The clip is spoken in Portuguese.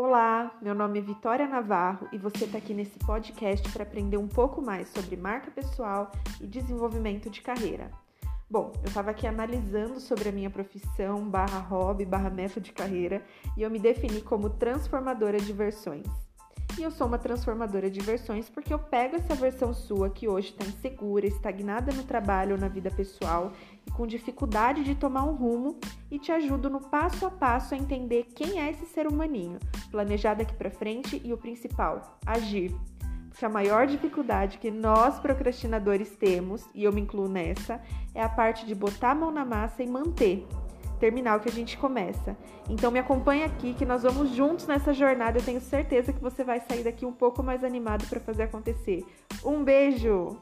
Olá, meu nome é Vitória Navarro e você está aqui nesse podcast para aprender um pouco mais sobre marca pessoal e desenvolvimento de carreira. Bom, eu estava aqui analisando sobre a minha profissão, barra hobby, barra meta de carreira e eu me defini como transformadora de versões. E eu sou uma transformadora de versões porque eu pego essa versão sua que hoje está insegura, estagnada no trabalho ou na vida pessoal e com dificuldade de tomar um rumo e te ajudo no passo a passo a entender quem é esse ser humaninho, planejar daqui para frente e o principal, agir. Porque a maior dificuldade que nós procrastinadores temos, e eu me incluo nessa, é a parte de botar a mão na massa e manter terminar o que a gente começa. Então me acompanha aqui que nós vamos juntos nessa jornada. Eu tenho certeza que você vai sair daqui um pouco mais animado para fazer acontecer. Um beijo!